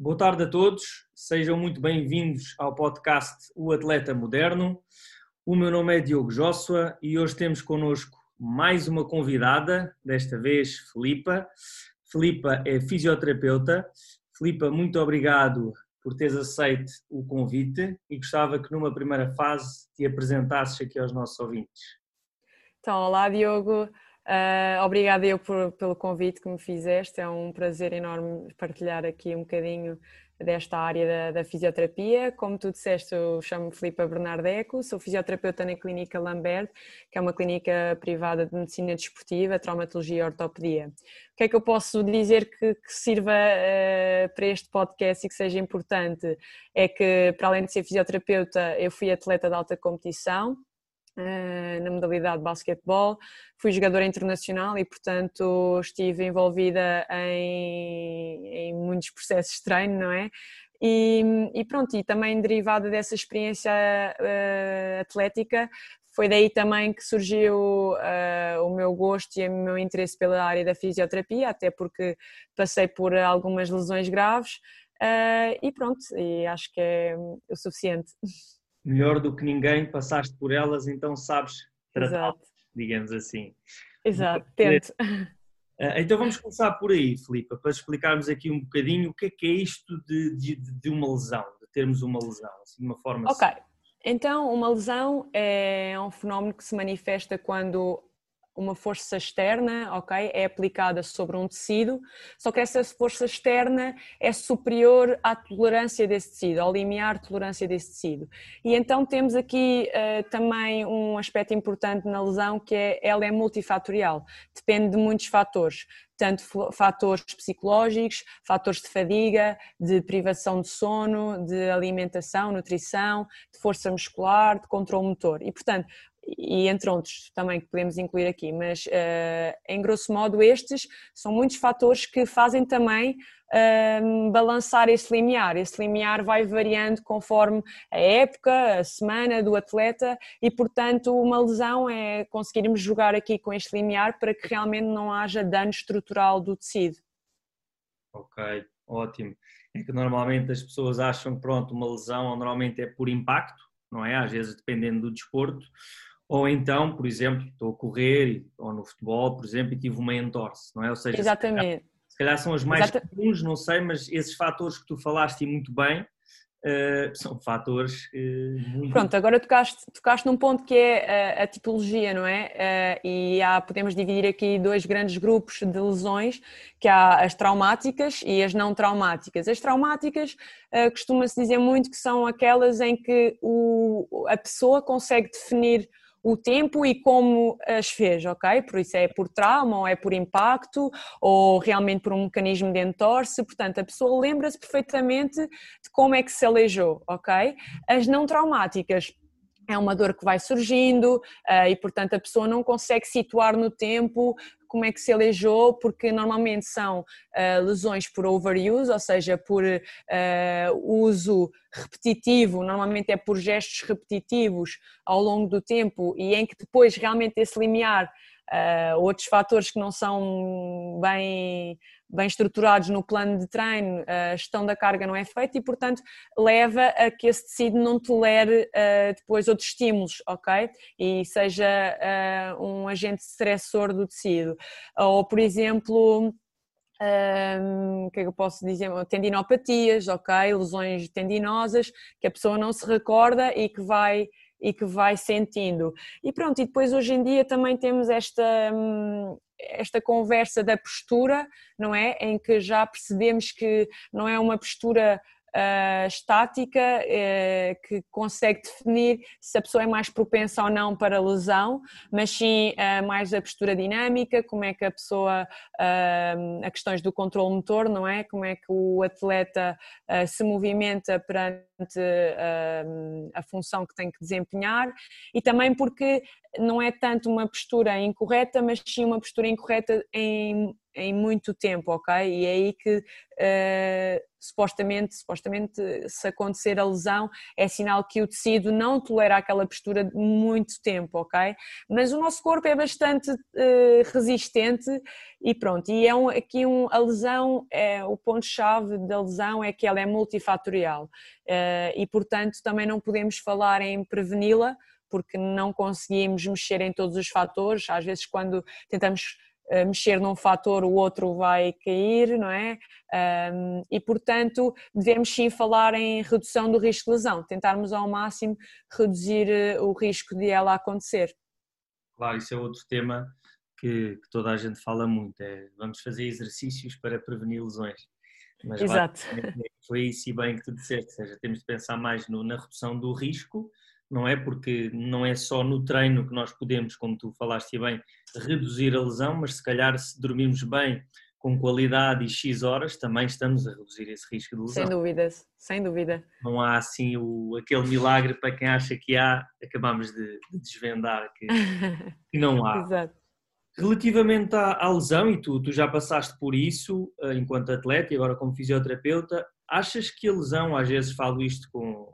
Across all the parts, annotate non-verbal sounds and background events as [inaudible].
Boa tarde a todos, sejam muito bem-vindos ao podcast O Atleta Moderno. O meu nome é Diogo Joshua e hoje temos connosco mais uma convidada, desta vez Filipa. Filipa é fisioterapeuta. Filipa, muito obrigado por teres aceito o convite e gostava que numa primeira fase te apresentasses aqui aos nossos ouvintes. Então, olá Diogo, Uh, obrigada eu por, pelo convite que me fizeste, é um prazer enorme partilhar aqui um bocadinho desta área da, da fisioterapia. Como tu disseste, eu chamo-me Filipe Bernardeco, sou fisioterapeuta na Clínica Lambert, que é uma clínica privada de medicina desportiva, traumatologia e ortopedia. O que é que eu posso dizer que, que sirva uh, para este podcast e que seja importante? É que, para além de ser fisioterapeuta, eu fui atleta de alta competição, na modalidade de basquetebol, fui jogadora internacional e, portanto, estive envolvida em, em muitos processos de treino, não é? E, e, pronto, e também derivada dessa experiência uh, atlética, foi daí também que surgiu uh, o meu gosto e o meu interesse pela área da fisioterapia, até porque passei por algumas lesões graves uh, e pronto, e acho que é o suficiente. [laughs] melhor do que ninguém, passaste por elas, então sabes tratar, digamos assim. Exato, tento. Eh, então vamos começar por aí, Filipe, para explicarmos aqui um bocadinho o que é que é isto de, de, de uma lesão, de termos uma lesão, assim, de uma forma Ok, assim. então uma lesão é um fenómeno que se manifesta quando uma força externa, ok, é aplicada sobre um tecido, só que essa força externa é superior à tolerância desse tecido, ao limiar de tolerância desse tecido. E então temos aqui uh, também um aspecto importante na lesão que é ela é multifatorial, depende de muitos fatores, tanto fatores psicológicos, fatores de fadiga, de privação de sono, de alimentação, nutrição, de força muscular, de controle motor. E, portanto, e entre outros também que podemos incluir aqui, mas uh, em grosso modo estes são muitos fatores que fazem também uh, balançar esse limiar. Esse limiar vai variando conforme a época, a semana do atleta e, portanto, uma lesão é conseguirmos jogar aqui com este limiar para que realmente não haja dano estrutural do tecido. Ok, ótimo. É que normalmente as pessoas acham que pronto, uma lesão normalmente é por impacto, não é? Às vezes dependendo do desporto ou então, por exemplo, estou a correr, ou no futebol, por exemplo, e tive uma entorse, não é? Ou seja, Exatamente. Se calhar, se calhar são as mais Exata... comuns, não sei, mas esses fatores que tu falaste muito bem, Uh, são fatores uh, muito... Pronto, agora tocaste, tocaste num ponto que é a, a tipologia, não é? Uh, e há, podemos dividir aqui dois grandes grupos de lesões, que há as traumáticas e as não traumáticas. As traumáticas costuma-se dizer muito que são aquelas em que o, a pessoa consegue definir o tempo e como as fez, ok? Por isso é por trauma, ou é por impacto, ou realmente por um mecanismo de entorse, portanto a pessoa lembra-se perfeitamente de como é que se aleijou, ok? As não traumáticas é uma dor que vai surgindo uh, e, portanto, a pessoa não consegue situar no tempo como é que se aleijou, porque normalmente são uh, lesões por overuse, ou seja, por uh, uso repetitivo, normalmente é por gestos repetitivos ao longo do tempo e em que depois realmente esse limiar uh, outros fatores que não são bem, bem estruturados no plano de treino, a gestão da carga não é feita e, portanto, leva a que esse tecido não tolere uh, depois outros estímulos, ok? E seja uh, um agente estressor do tecido. Ou, por exemplo, um, o que é que eu posso dizer? Tendinopatias, ok? Lesões tendinosas que a pessoa não se recorda e que vai e que vai sentindo. E pronto, e depois hoje em dia também temos esta, hum, esta conversa da postura, não é? Em que já percebemos que não é uma postura uh, estática uh, que consegue definir se a pessoa é mais propensa ou não para lesão, mas sim uh, mais a postura dinâmica, como é que a pessoa, a questões do controle motor, não é? Como é que o atleta se movimenta perante a função que tem que desempenhar e também porque não é tanto uma postura incorreta, mas sim uma postura incorreta em em muito tempo, ok? E é aí que uh, supostamente, supostamente, se acontecer a lesão, é sinal que o tecido não tolera aquela postura muito tempo, ok? Mas o nosso corpo é bastante uh, resistente e pronto. E é um, aqui um, a lesão, é, o ponto-chave da lesão é que ela é multifatorial uh, e, portanto, também não podemos falar em preveni-la porque não conseguimos mexer em todos os fatores. Às vezes, quando tentamos mexer num fator, o outro vai cair, não é? Um, e, portanto, devemos sim falar em redução do risco de lesão, tentarmos ao máximo reduzir eh, o risco de ela acontecer. Claro, isso é outro tema que, que toda a gente fala muito, é vamos fazer exercícios para prevenir lesões. Mas Exato. foi isso e bem que tu disseste, ou seja, temos de pensar mais no, na redução do risco não é? Porque não é só no treino que nós podemos, como tu falaste bem, reduzir a lesão, mas se calhar se dormirmos bem, com qualidade e X horas, também estamos a reduzir esse risco de lesão. Sem dúvida, sem dúvida. Não há assim o, aquele milagre para quem acha que há, acabamos de, de desvendar que, [laughs] que, não há. Exato. Relativamente à, à, lesão, e tu, tu já passaste por isso eh, enquanto atleta e agora como fisioterapeuta, achas que a lesão, às vezes falo isto com,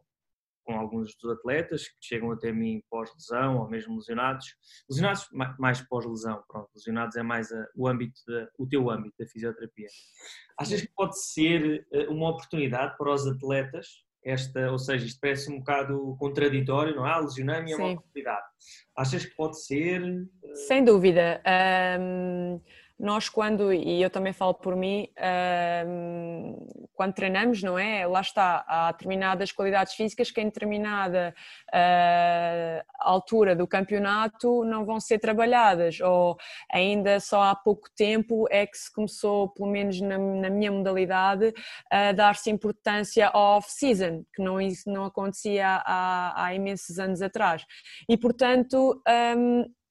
com alguns dos atletas que chegam até mim pós-lesão ou mesmo lesionados. Lesionados mais pós-lesão, pronto. Lesionados é mais a, o âmbito, de, o teu âmbito da fisioterapia. Achas que pode ser eh, uma oportunidade para os atletas esta, ou seja, isto parece um bocado contraditório, não é? Lesionando-me é uma oportunidade. Achas que pode ser? Eh, Sem dúvida. Um nós quando, e eu também falo por mim, quando treinamos, não é? Lá está, há determinadas qualidades físicas que em determinada uh, altura do campeonato não vão ser trabalhadas, ou ainda só há pouco tempo é que se começou, pelo menos na, na minha modalidade, a dar-se importância ao off-season, que não, isso não acontecia há, há imensos anos atrás. E portanto,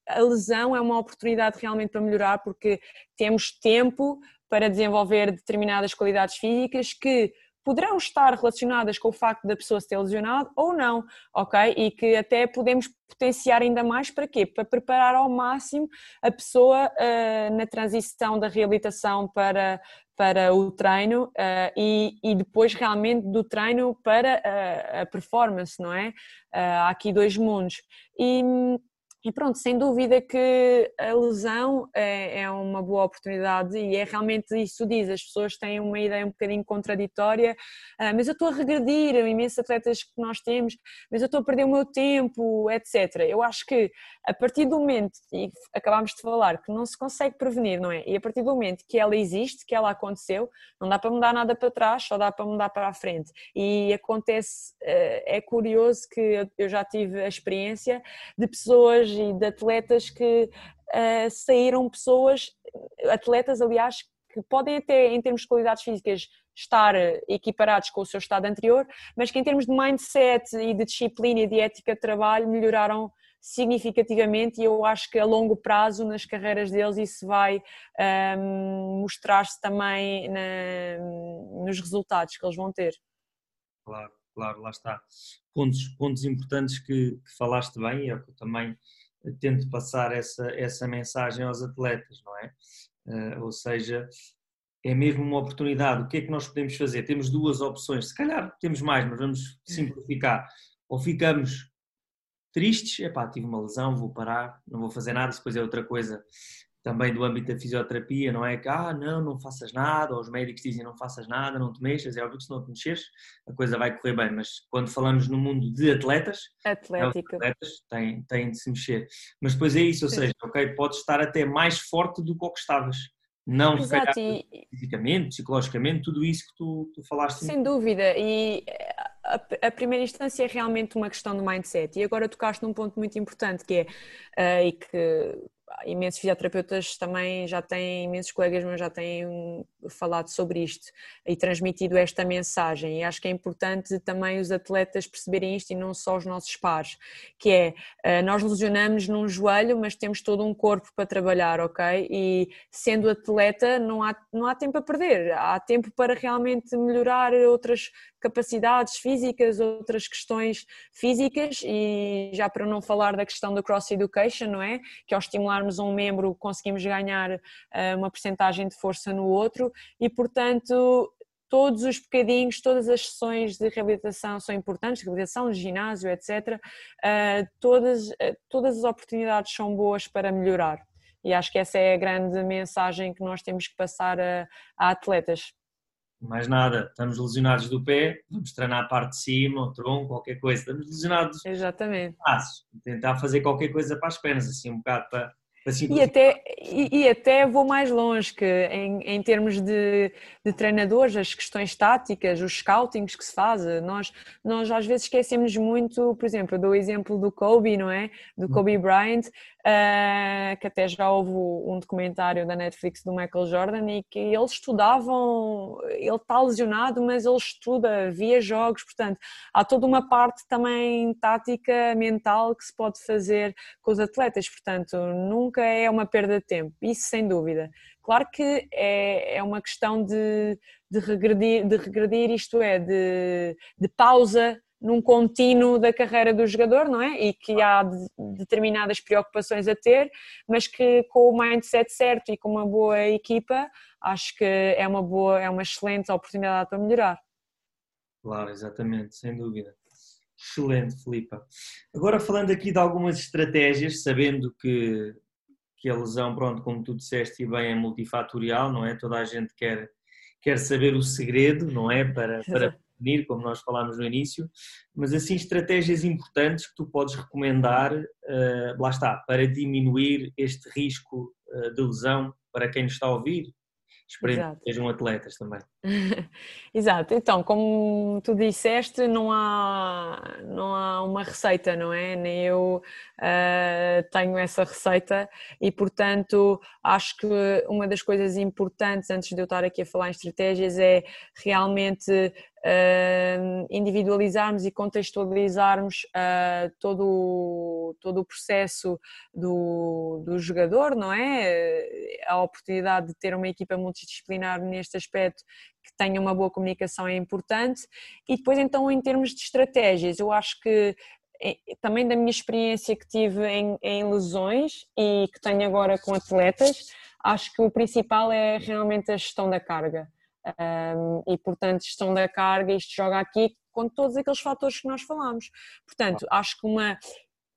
a lesão é uma oportunidade realmente para melhorar porque temos tempo para desenvolver determinadas qualidades físicas que poderão estar relacionadas com o facto da pessoa se ter lesionado ou não, ok? E que até podemos potenciar ainda mais para quê? Para preparar ao máximo a pessoa uh, na transição da reabilitação para, para o treino uh, e, e, depois realmente do treino para uh, a performance, não é? há aqui dois mundos. E e pronto, sem dúvida que a lesão é, é, uma boa oportunidade e é realmente isso diz, as pessoas têm uma ideia um bocadinho contraditória, ah, mas eu estou a regredir, imensos atletas que nós temos, mas eu estou a perder o meu tempo, etc. Eu acho que a partir do momento, e acabámos de falar, que não se consegue prevenir, não é? E a partir do momento que ela existe, que ela aconteceu, não dá para mudar nada para trás, só dá para mudar para a frente. E acontece, ah, é curioso que eu já tive a experiência de pessoas e de atletas que uh, saíram pessoas, atletas aliás, que podem até em termos de qualidades físicas estar equiparados com o seu estado anterior, mas que em termos de mindset e de disciplina e de ética de trabalho melhoraram significativamente e eu acho que a longo prazo nas carreiras deles isso vai um, ehm, mostrar-se também na, nos resultados que eles vão ter. Claro, claro, lá está. Pontos, pontos importantes que, que falaste bem, é que eu também tento passar essa, essa mensagem aos atletas, não é? Uh, ou seja, é mesmo uma oportunidade. O que é que nós podemos fazer? Temos duas opções, se calhar temos mais, mas vamos simplificar. Ou ficamos tristes, epá, tive uma lesão, vou parar, não vou fazer nada, depois é outra coisa também do âmbito da fisioterapia, não é que, ah, não, não faças nada, ou os médicos dizem não faças nada, não te mexas, é óbvio que se não te mexeres, a coisa vai correr bem, mas quando falamos no mundo de atletas, Atlético. atletas têm, têm de se mexer. Mas depois é isso, ou Sim. seja, ok, podes estar até mais forte do que o que estavas. Não Exato, e... fisicamente, psicologicamente, tudo isso que tu, tu falaste. Sem dúvida, e a, a, primeira instância é realmente uma questão do mindset. E agora tocaste num ponto muito importante que é, uh, e que imensos fisioterapeutas também já têm, imensos colegas meus já têm falado sobre isto e transmitido esta mensagem e acho que é importante também os atletas perceberem isto e não só os nossos pares, que é, eh, nós lesionamos num joelho mas temos todo um corpo para trabalhar, ok? E sendo atleta não há, não há tempo a perder, há tempo para realmente melhorar outras capacidades físicas, outras questões físicas e já para não falar da questão do cross education, não é? Que é o estimular estimularmos um membro, conseguimos ganhar uh, uma percentagem de força no outro e, portanto, todos os bocadinhos, todas as sessões de reabilitação são importantes, reabilitação, ginásio, etc. Uh, todas, uh, todas as oportunidades são boas para melhorar. E acho que essa é a grande mensagem que nós temos que passar a, a atletas mais nada, estamos lesionados do pé, vamos treinar a parte de cima, o tronco, qualquer coisa, estamos lesionados Exatamente. tentar fazer qualquer coisa para as pernas, assim um bocado para, e até, e, e, até vou mais longe, que em, em termos de, de, treinadores, as questões táticas, os scoutings que se faz, nós, nós às vezes esquecemos muito, por exemplo, eu dou o exemplo do Kobe, não é? Do Kobe Bryant, uh, que até já houve um documentário da Netflix do Michael Jordan e que eles estudavam, ele está lesionado, mas ele estuda, via jogos, portanto, há toda uma parte também tática, mental que se pode fazer com os atletas, portanto, nunca é uma perda de tempo, isso sem dúvida. Claro que é, é uma questão de, de, regredir, de regredir, isto é, de, de pausa num contínuo da carreira do jogador, não é? E que há determinadas preocupações a ter, mas que com o mindset certo e com uma boa equipa, acho que é uma boa, é uma excelente oportunidade para melhorar. Claro, exatamente, sem dúvida. Excelente, Filipa. Agora falando aqui de algumas estratégias, sabendo que, que a lesão, pronto, como tu disseste e bem, é multifatorial, não é? Toda a gente quer, quer saber o segredo, não é? Para, para prevenir, como nós falámos no início, mas assim estratégias importantes que tu podes recomendar, uh, lá está, para diminuir este risco uh, de lesão para quem nos está a ouvir, Esperemos que sejam atletas também. [laughs] Exato, então, como tu disseste, não há, não há uma receita, não é? Nem eu uh, tenho essa receita e, portanto, acho que uma das coisas importantes, antes de eu estar aqui a falar em estratégias, é realmente individualizarmos e contextualizarmos uh, todo, todo o processo do, do jogador, não é? A oportunidade de ter uma equipa multidisciplinar neste aspecto que tenha uma boa comunicação é importante. E depois, então, em termos de estratégias, eu acho que também da minha experiência que tive em, em lesões e que tenho agora com atletas, acho que o principal é realmente a gestão da carga. Um, e portanto, gestão da carga, isto joga aqui com todos aqueles fatores que nós falamos. Portanto, acho que uma.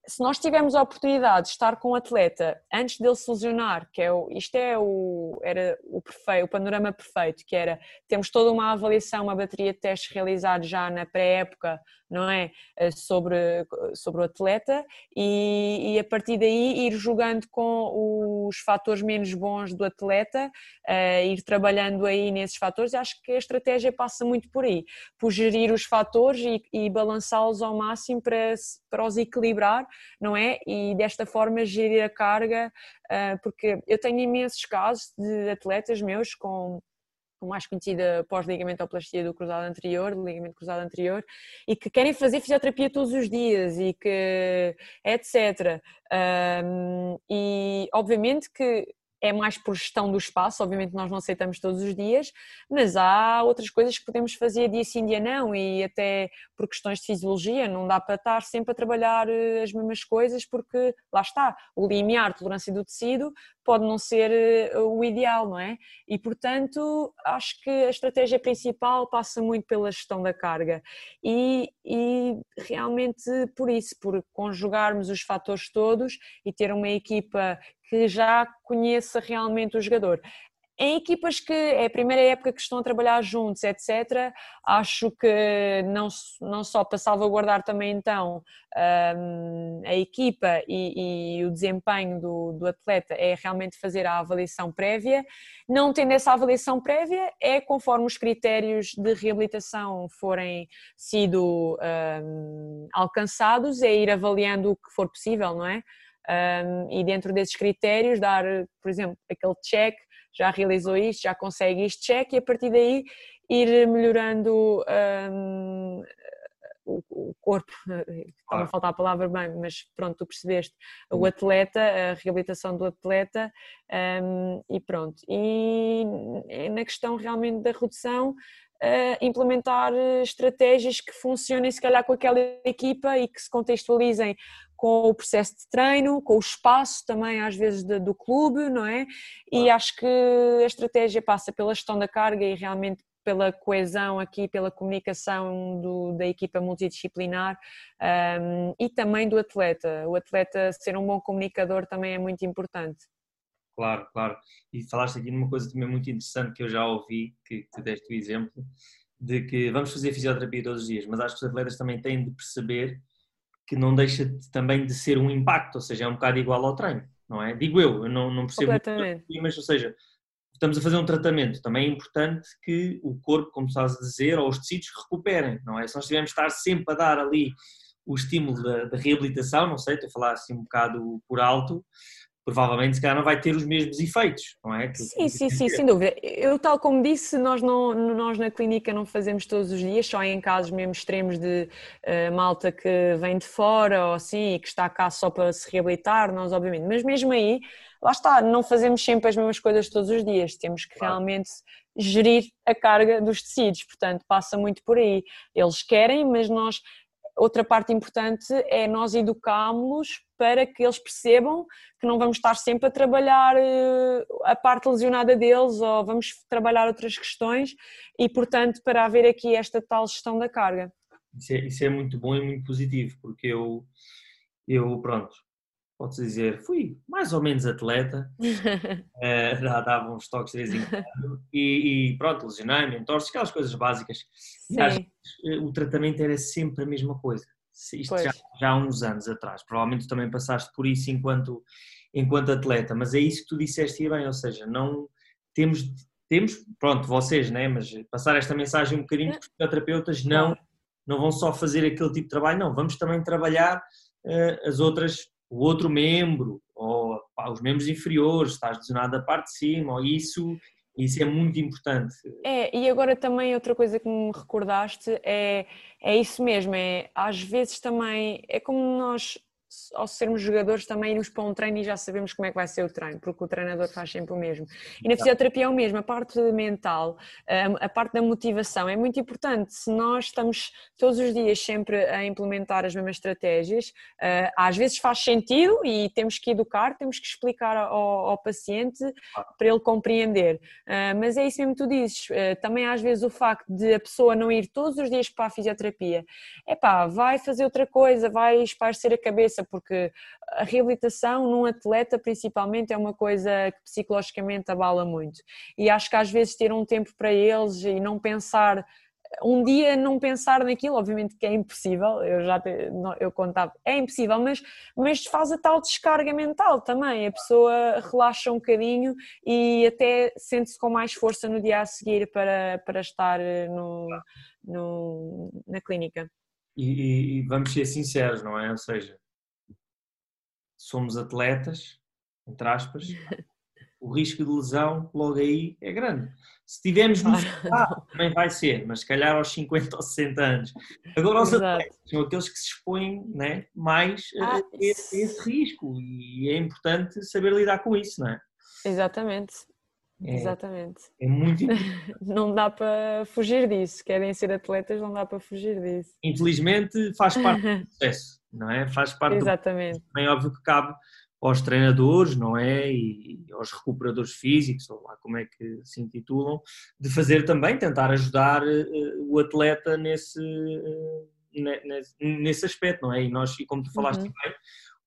Se nós tivermos a oportunidade de estar com o um atleta antes dele se lesionar, que é o, isto é o, era o perfeito, o panorama perfeito, que era temos toda uma avaliação, uma bateria de testes realizados já na pré-época, não é? Eh, sobre, sobre o atleta e, e, a partir daí ir jogando com os fatores menos bons do atleta, uh, ir trabalhando aí nesses fatores. Acho que a estratégia passa muito por aí, por gerir os fatores e, e balançá-los ao máximo para, para os equilibrar, não é? E desta forma gerir a carga, uh, porque eu tenho imensos casos de atletas meus com mais conhecida pós-ligamentoplastia do cruzado anterior, do ligamento cruzado anterior, e que querem fazer fisioterapia todos os dias e que etc. Um, e obviamente que é mais por gestão do espaço, obviamente nós não aceitamos todos os dias, mas há outras coisas que podemos fazer dia sim, dia não, e até por questões de fisiologia, não dá para estar sempre a trabalhar eh, as mesmas coisas, porque lá está, o limiar, tolerância do tecido, pode não ser eh, o ideal, não é? E portanto, acho que a estratégia principal passa muito pela gestão da carga e, e realmente por isso, por conjugarmos os fatores todos e ter uma equipa que já conheça realmente o jogador. Em equipas que é a primeira época que estão a trabalhar juntos, etc., acho que não, não só para salvaguardar também então um, a equipa e, e o desempenho do, do, atleta é realmente fazer a avaliação prévia. Não tendo essa avaliação prévia, é conforme os critérios de reabilitação forem sido um, alcançados, é ir avaliando o que for possível, não é? Um, e dentro desses critérios dar, por exemplo, aquele check, já realizou isto, já consegue isto check e a partir daí ir melhorando um, o, corpo, estava a faltar a palavra bem, mas pronto, tu percebeste, o atleta, a reabilitação do atleta um, e pronto. E na questão realmente da redução, uh, implementar estratégias que funcionem se calhar com aquela equipa e que se contextualizem com o processo de treino, com o espaço também às vezes de, do clube, não é? E acho que a estratégia passa pela gestão da carga e realmente pela coesão aqui, pela comunicação do, da equipa multidisciplinar um, e também do atleta. O atleta ser um bom comunicador também é muito importante. Claro, claro. E falaste aqui numa coisa também muito interessante que eu já ouvi, que, que deste o exemplo, de que vamos fazer fisioterapia todos os dias, mas acho que os atletas também têm de perceber que não deixa de, também de ser um impacto, ou seja, é um bocado igual ao treino, não é? Digo eu, eu não, não percebo, Completamente. mas ou seja, estamos a fazer um tratamento, também é importante que o corpo, como estás a dizer, ou os tecidos recuperem, não é? Se nós tivermos de estar sempre a dar ali o estímulo da, da reabilitação, não sei, estou a falar assim um bocado por alto, provavelmente se calhar não vai ter os mesmos efeitos, não é? Sim, sim, sim, sem dúvida. Eu, tal como disse, nós, não, nós na clínica não fazemos todos os dias, só em casos mesmo extremos de uh, malta que vem de fora ou assim e que está cá só para se reabilitar, nós obviamente, mas mesmo aí, lá está, não fazemos sempre as mesmas coisas todos os dias, temos que claro. realmente gerir a carga dos tecidos, portanto passa muito por aí. Eles querem, mas nós outra parte importante é nós educámos-los para que eles percebam que não vamos estar sempre a trabalhar eh, a parte lesionada deles ou vamos trabalhar outras questões e, portanto, para haver aqui esta tal gestão da carga. Isso é, isso é muito bom e muito positivo, porque eu, eu pronto, pode-se dizer, fui mais ou menos atleta, [laughs] uh, dava uns toques de vez em quando, e, e pronto, lesionei-me, entorces, aquelas coisas básicas. E às vezes, eh, o tratamento era sempre a mesma coisa. Isto já, já, há uns anos atrás. Provavelmente também passaste por isso enquanto, enquanto atleta, mas é isso que tu disseste e bem, ou seja, não temos, temos, pronto, vocês, né? mas passar esta mensagem um bocadinho que os fisioterapeutas não, não vão só fazer aquele tipo de trabalho, não, vamos também trabalhar uh, as outras o outro membro, ou pá, os membros inferiores, estás lesionado da parte de cima, ou isso, isso é muito importante. É, e agora também outra coisa que me recordaste é, é isso mesmo, é às vezes também, é como nós ao sermos jogadores também irmos para um treino e já sabemos como é que vai ser o treino, porque o treinador faz sempre o mesmo. E na fisioterapia é o mesmo, a parte mental, a parte da motivação é muito importante. Se nós estamos todos os dias sempre a implementar as mesmas estratégias, eh, às vezes faz sentido e temos que educar, temos que explicar ao, ao paciente para ele compreender. Eh, mas é isso mesmo que tu dizes, também às vezes o facto de a pessoa não ir todos os dias para a fisioterapia, é pá, vai fazer outra coisa, vai esparcer a cabeça, porque a reabilitação num atleta principalmente é uma coisa que psicologicamente abala muito. E acho que às vezes ter um tempo para eles e não pensar um dia não pensar naquilo, obviamente que é impossível, eu já te, eu contava, é impossível, mas, mas faz a tal descarga mental também, a pessoa relaxa um bocadinho e até sente-se com mais força no dia a seguir para, para estar eh, no, no na clínica. E, e, vamos ser sinceros, não é? Ou seja, somos atletas, entre aspas, [laughs] o risco de lesão logo aí é grande. Se tivermos no ah, também vai ser, mas se calhar aos 50 ou 60 anos. Agora os atletas são aqueles que se expõem né, mais ah, a, esse, a esse risco e é importante saber lidar com isso, não é? Exatamente. É, Exatamente. É muito [laughs] Não dá para fugir disso. Querem ser atletas, não dá para fugir disso. Infelizmente faz parte [laughs] do processo não é? Faz parte Exatamente. do é óbvio que cabe aos treinadores, não é? E aos recuperadores físicos, ou lá como é que se intitulam, de fazer também, tentar ajudar uh, o atleta nesse, uh, nesse, aspecto, não é? E nós, e como tu falaste uhum. bem,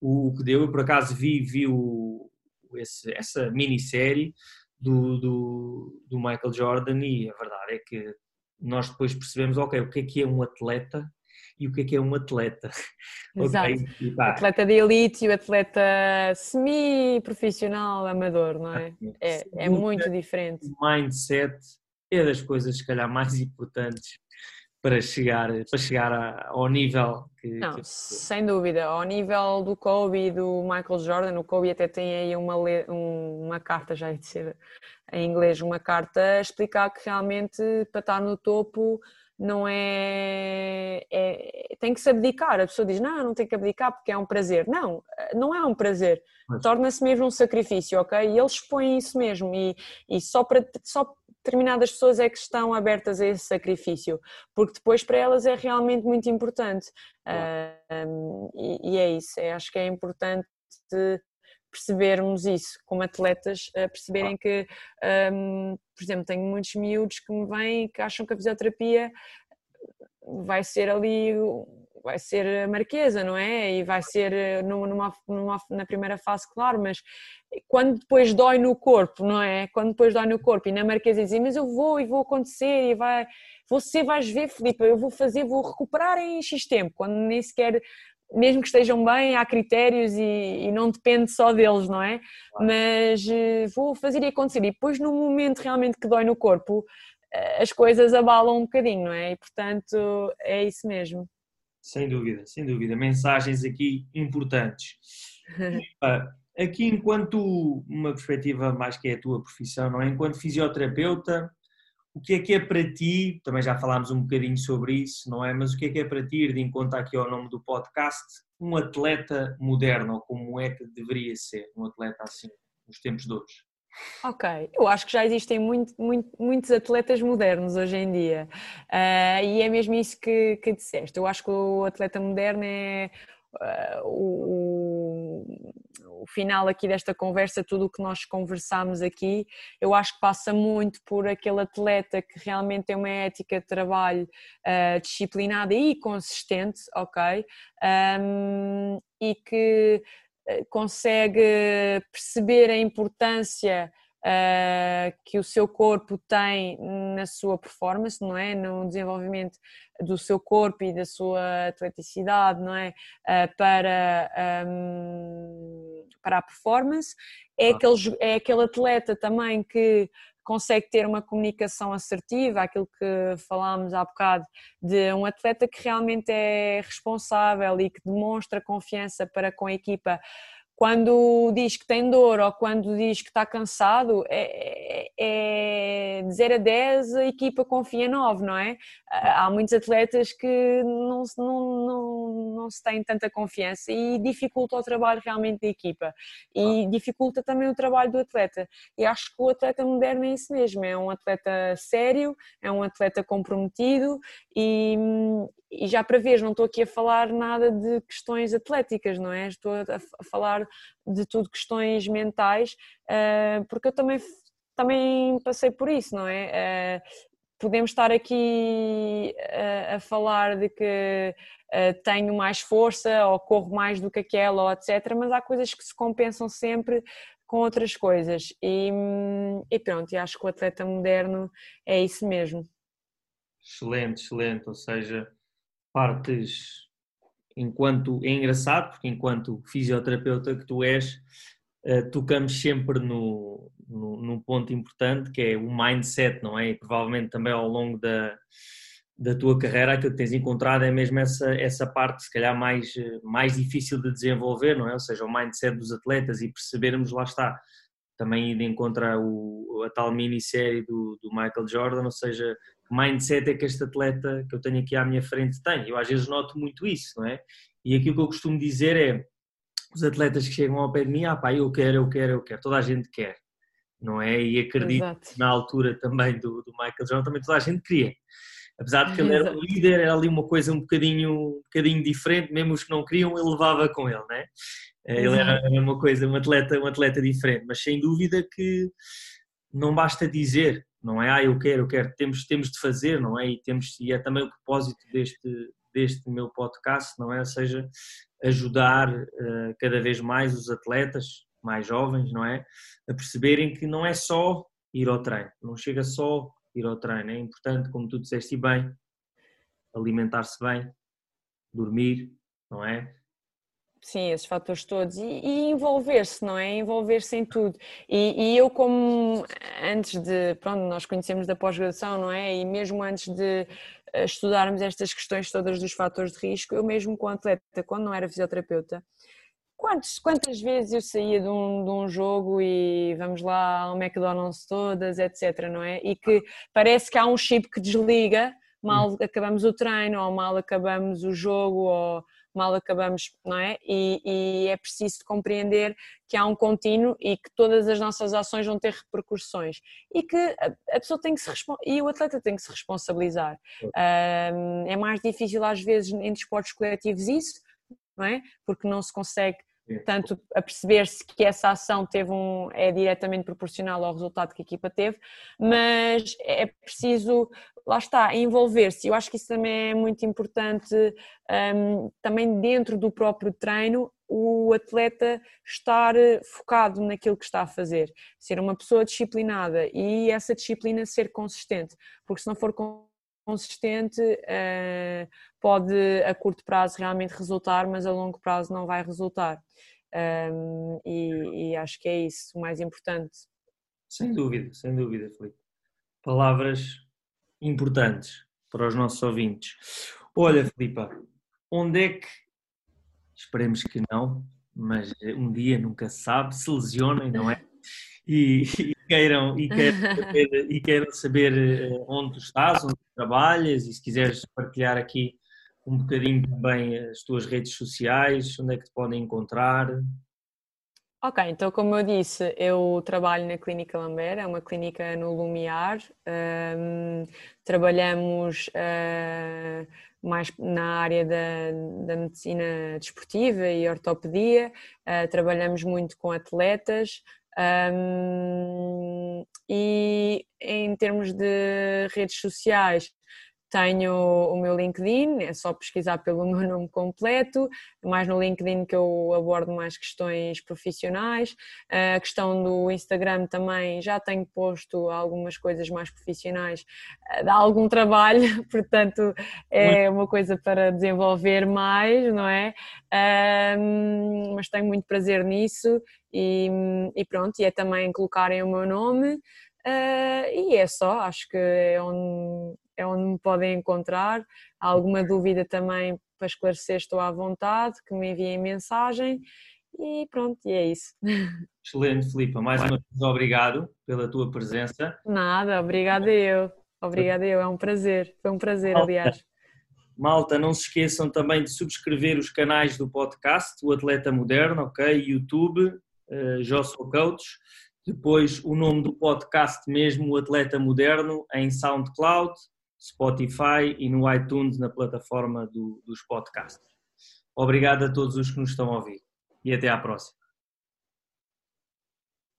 o, o, que deu, eu por acaso vi, vi o, esse, essa minissérie do, do, do Michael Jordan e a verdade é que nós depois percebemos, ok, o que é que é um atleta e o que é que é um atleta. [laughs] Exato. Okay? O atleta de elite e o atleta semi-profissional amador, não é? É, é muito diferente. O mindset é das coisas, se calhar, mais importantes para chegar, para chegar ao nível que. Não, que... sem dúvida. Ao nível do Kobe e do Michael Jordan, o Kobe até tem aí uma, uma carta já de ser em inglês, uma carta a explicar que realmente para estar no topo não é, é, tem que se abdicar. A pessoa diz, não, não tem que abdicar porque é um prazer. Não, não é um prazer. Torna-se mesmo um sacrifício, ok? E eles expõem isso mesmo. E, e só para só determinadas pessoas é que estão abertas a esse sacrifício, porque depois para elas é realmente muito importante. Uh, e, e, é isso. É, acho que é importante percebermos isso como atletas, perceberem que, um, por exemplo, tenho muitos miúdos que me vêm que acham que a fisioterapia vai ser ali, vai ser a marquesa, não é? E vai ser numa, numa, na primeira fase, claro, mas quando depois dói no corpo, não é? Quando depois dói no corpo e na marquesa dizem, mas eu vou e vou acontecer e vai, você vais ver, Filipe, eu vou fazer, vou recuperar em X tempo, quando nem sequer mesmo que estejam bem, há critérios e, e não depende só deles, não é? Claro. Mas uh, vou fazer e acontecer. E depois, no momento realmente que dói no corpo, uh, as coisas abalam um bocadinho, não é? E portanto, é isso mesmo. Sem dúvida, sem dúvida. Mensagens aqui importantes. [laughs] aqui, enquanto uma perspectiva mais que é a tua profissão, não é? Enquanto fisioterapeuta, o que é que é para ti, também já falámos um bocadinho sobre isso, não é? Mas o que é que é para ti, ir de encontro aqui ao nome do podcast, um atleta moderno, ou como é que deveria ser um atleta assim, nos tempos de hoje? Ok, eu acho que já existem muito, muito, muitos atletas modernos hoje em dia uh, e é mesmo isso que, que disseste. Eu acho que o atleta moderno é uh, o, o, final aqui desta conversa, tudo o que nós conversámos aqui, eu acho que passa muito por aquele atleta que realmente tem uma ética de trabalho uh, disciplinada e consistente, ok? Um, e que eh, consegue perceber a importância uh, que o seu corpo tem na sua performance, não é? No desenvolvimento do seu corpo e da sua atleticidade, não é? Uh, para, um, para a performance. É, aquele, é aquele atleta também que consegue ter uma comunicação assertiva, aquilo que falámos há bocado, de um atleta que realmente é responsável e que demonstra confiança para com a equipa quando diz que tem dor ou quando diz que está cansado, é, é, de 0 a 10 a equipa confia 9, não é? Há muitos atletas que não, não, não, não se têm tanta confiança e dificulta o trabalho realmente da equipa e dificulta também o trabalho do atleta. E acho que o atleta moderno é isso mesmo, é um atleta sério, é um atleta comprometido e, e já para ver, não estou aqui a falar nada de questões atléticas, não é? Estou a falar de tudo questões mentais, uh, porque eu também, também passei por isso, não é? Uh, podemos estar aqui a, a falar de que tenho mais força ou corro mais do que aquela, ou etc., mas há coisas que se compensam sempre com outras coisas. E, e pronto, acho que o atleta moderno é isso mesmo. Excelente, excelente. Ou seja, partes enquanto é engraçado porque enquanto fisioterapeuta que tu és uh, tocamos sempre no, no, num ponto importante que é o mindset não é? E provavelmente também ao longo da da tua carreira aquilo que tens encontrado é mesmo essa essa parte se calhar mais mais difícil de desenvolver não é? Ou seja o mindset dos atletas e percebermos lá está também de encontrar o, a tal minissérie do, do Michael Jordan, ou seja, mindset é que este atleta que eu tenho aqui à minha frente tem. Eu às vezes noto muito isso, não é? E aquilo que eu costumo dizer é, os atletas que chegam ao pé de mim, ah pá, eu quero, eu quero, eu quero, toda a gente quer, não é? E acredito Exato. que na altura também do, do Michael Jordan também toda a gente queria. Apesar de que ele era um líder, era ali uma coisa um bocadinho, um bocadinho diferente, mesmo os que não queriam, ele levava com ele, né? Ele era uma coisa, um atleta, um atleta diferente, mas sem dúvida que não basta dizer, não é? Ah, eu quero, eu quero, temos, temos de fazer, não é? E, temos, e é também o propósito deste, deste meu podcast, não é? Ou seja, ajudar uh, cada vez mais os atletas mais jovens, não é? A perceberem que não é só ir ao treino, não chega só ir ao treino, é importante, como tu disseste bem, alimentar-se bem, dormir, não é? Sim, esses fatores todos. E, e envolver-se, não é? Envolver-se em tudo. E, e, eu, como antes de. Pronto, nós conhecemos da pós-graduação, não é? E mesmo antes de eh, estudarmos estas questões todas dos fatores de risco, eu mesmo com atleta, quando não era fisioterapeuta, Quantos, quantas vezes eu saía de um, de um jogo e vamos lá ao McDonald's todas, etc, não é? E que parece que há um chip que desliga mal acabamos o treino, ou mal acabamos o jogo, ou mal acabamos, não é? E, e, é preciso compreender que há um contínuo e que todas as nossas ações vão ter repercussões e que a, a pessoa tem que se e o atleta tem que se responsabilizar. Um, é mais difícil às vezes em desportos coletivos isso, não é? Porque não se consegue tanto a perceber-se que essa ação teve um, é diretamente proporcional ao resultado que a equipa teve, mas é preciso, lá está, envolver-se. Eu acho que isso também é muito importante, um, também dentro do próprio treino, o atleta estar focado naquilo que está a fazer, ser uma pessoa disciplinada e essa disciplina ser consistente, porque se não for consistente uh, pode a curto prazo realmente resultar, mas a longo prazo não vai resultar. Um, e, e, acho que é isso o mais importante. Sem dúvida, sem dúvida, Felipe. Palavras importantes para os nossos ouvintes. Olha, Filipa, onde é que, esperemos que não, mas um dia nunca se sabe, se lesionem, não é? E, e queiram, e, queiram [laughs] saber, e queiram saber eh, onde tu estás, onde tu trabalhas, e se quiseres partilhar aqui um bocadinho também as tuas redes sociais, onde é que te podem encontrar? Ok, então como eu disse, eu trabalho na Clínica Lambert, é uma clínica no Lumiar, um, trabalhamos uh, mais na área da, da, medicina desportiva e ortopedia, uh, trabalhamos muito com atletas um, e em termos de redes sociais, tenho o meu LinkedIn, é só pesquisar pelo [laughs] meu nome completo, mais no LinkedIn que eu abordo mais questões profissionais. A questão do Instagram também já tenho posto algumas coisas mais profissionais, eh, dá algum trabalho, [laughs] portanto é uma coisa para desenvolver mais, não é? Mas tenho muito prazer nisso e, e pronto, e é também colocarem o meu nome. Uh, e é só, acho que é onde, é onde me podem encontrar. Há alguma dúvida também para esclarecer, estou à vontade, que me enviem mensagem e pronto, e é isso. Excelente, Filipa. Mais uma vez, obrigado pela tua presença. Nada, obrigada eu. Obrigada eu, é um prazer. Foi um prazer, Malta, aliás. Malta, não se esqueçam também de subscrever os canais do podcast, o Atleta Moderno, ok? YouTube, uh, Joshua Coach. Depois o nome do podcast mesmo, o Atleta Moderno, em SoundCloud, Spotify e no iTunes, na plataforma do, dos podcasts. Obrigado a todos os que nos estão a ouvir e até à próxima.